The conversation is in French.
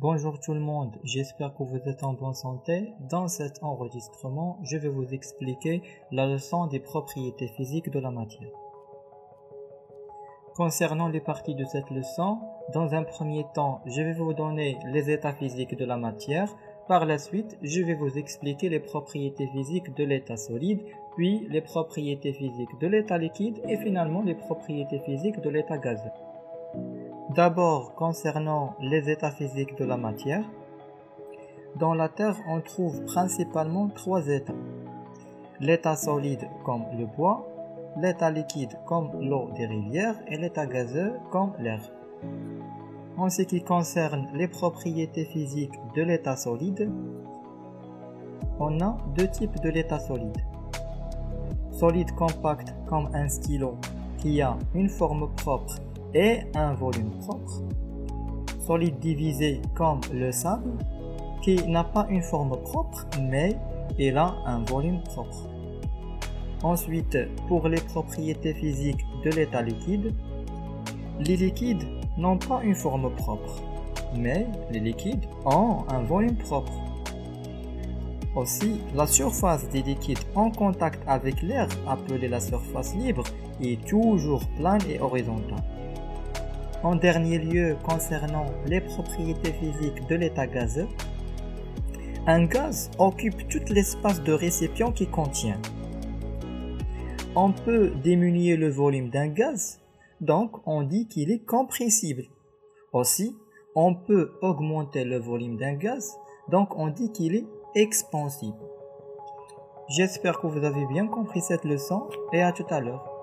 Bonjour tout le monde, j'espère que vous êtes en bonne santé. Dans cet enregistrement, je vais vous expliquer la leçon des propriétés physiques de la matière. Concernant les parties de cette leçon, dans un premier temps, je vais vous donner les états physiques de la matière. Par la suite, je vais vous expliquer les propriétés physiques de l'état solide, puis les propriétés physiques de l'état liquide et finalement les propriétés physiques de l'état gazeux. D'abord, concernant les états physiques de la matière, dans la Terre, on trouve principalement trois états. L'état solide comme le bois, l'état liquide comme l'eau des rivières et l'état gazeux comme l'air. En ce qui concerne les propriétés physiques de l'état solide, on a deux types de l'état solide. Solide compact comme un stylo qui a une forme propre et un volume propre, solide divisé comme le sable, qui n'a pas une forme propre, mais il a un volume propre. Ensuite, pour les propriétés physiques de l'état liquide, les liquides n'ont pas une forme propre, mais les liquides ont un volume propre. Aussi, la surface des liquides en contact avec l'air, appelée la surface libre, est toujours plane et horizontale. En dernier lieu, concernant les propriétés physiques de l'état gazeux, un gaz occupe tout l'espace de récipient qu'il contient. On peut diminuer le volume d'un gaz, donc on dit qu'il est compressible. Aussi, on peut augmenter le volume d'un gaz, donc on dit qu'il est expansible. J'espère que vous avez bien compris cette leçon et à tout à l'heure.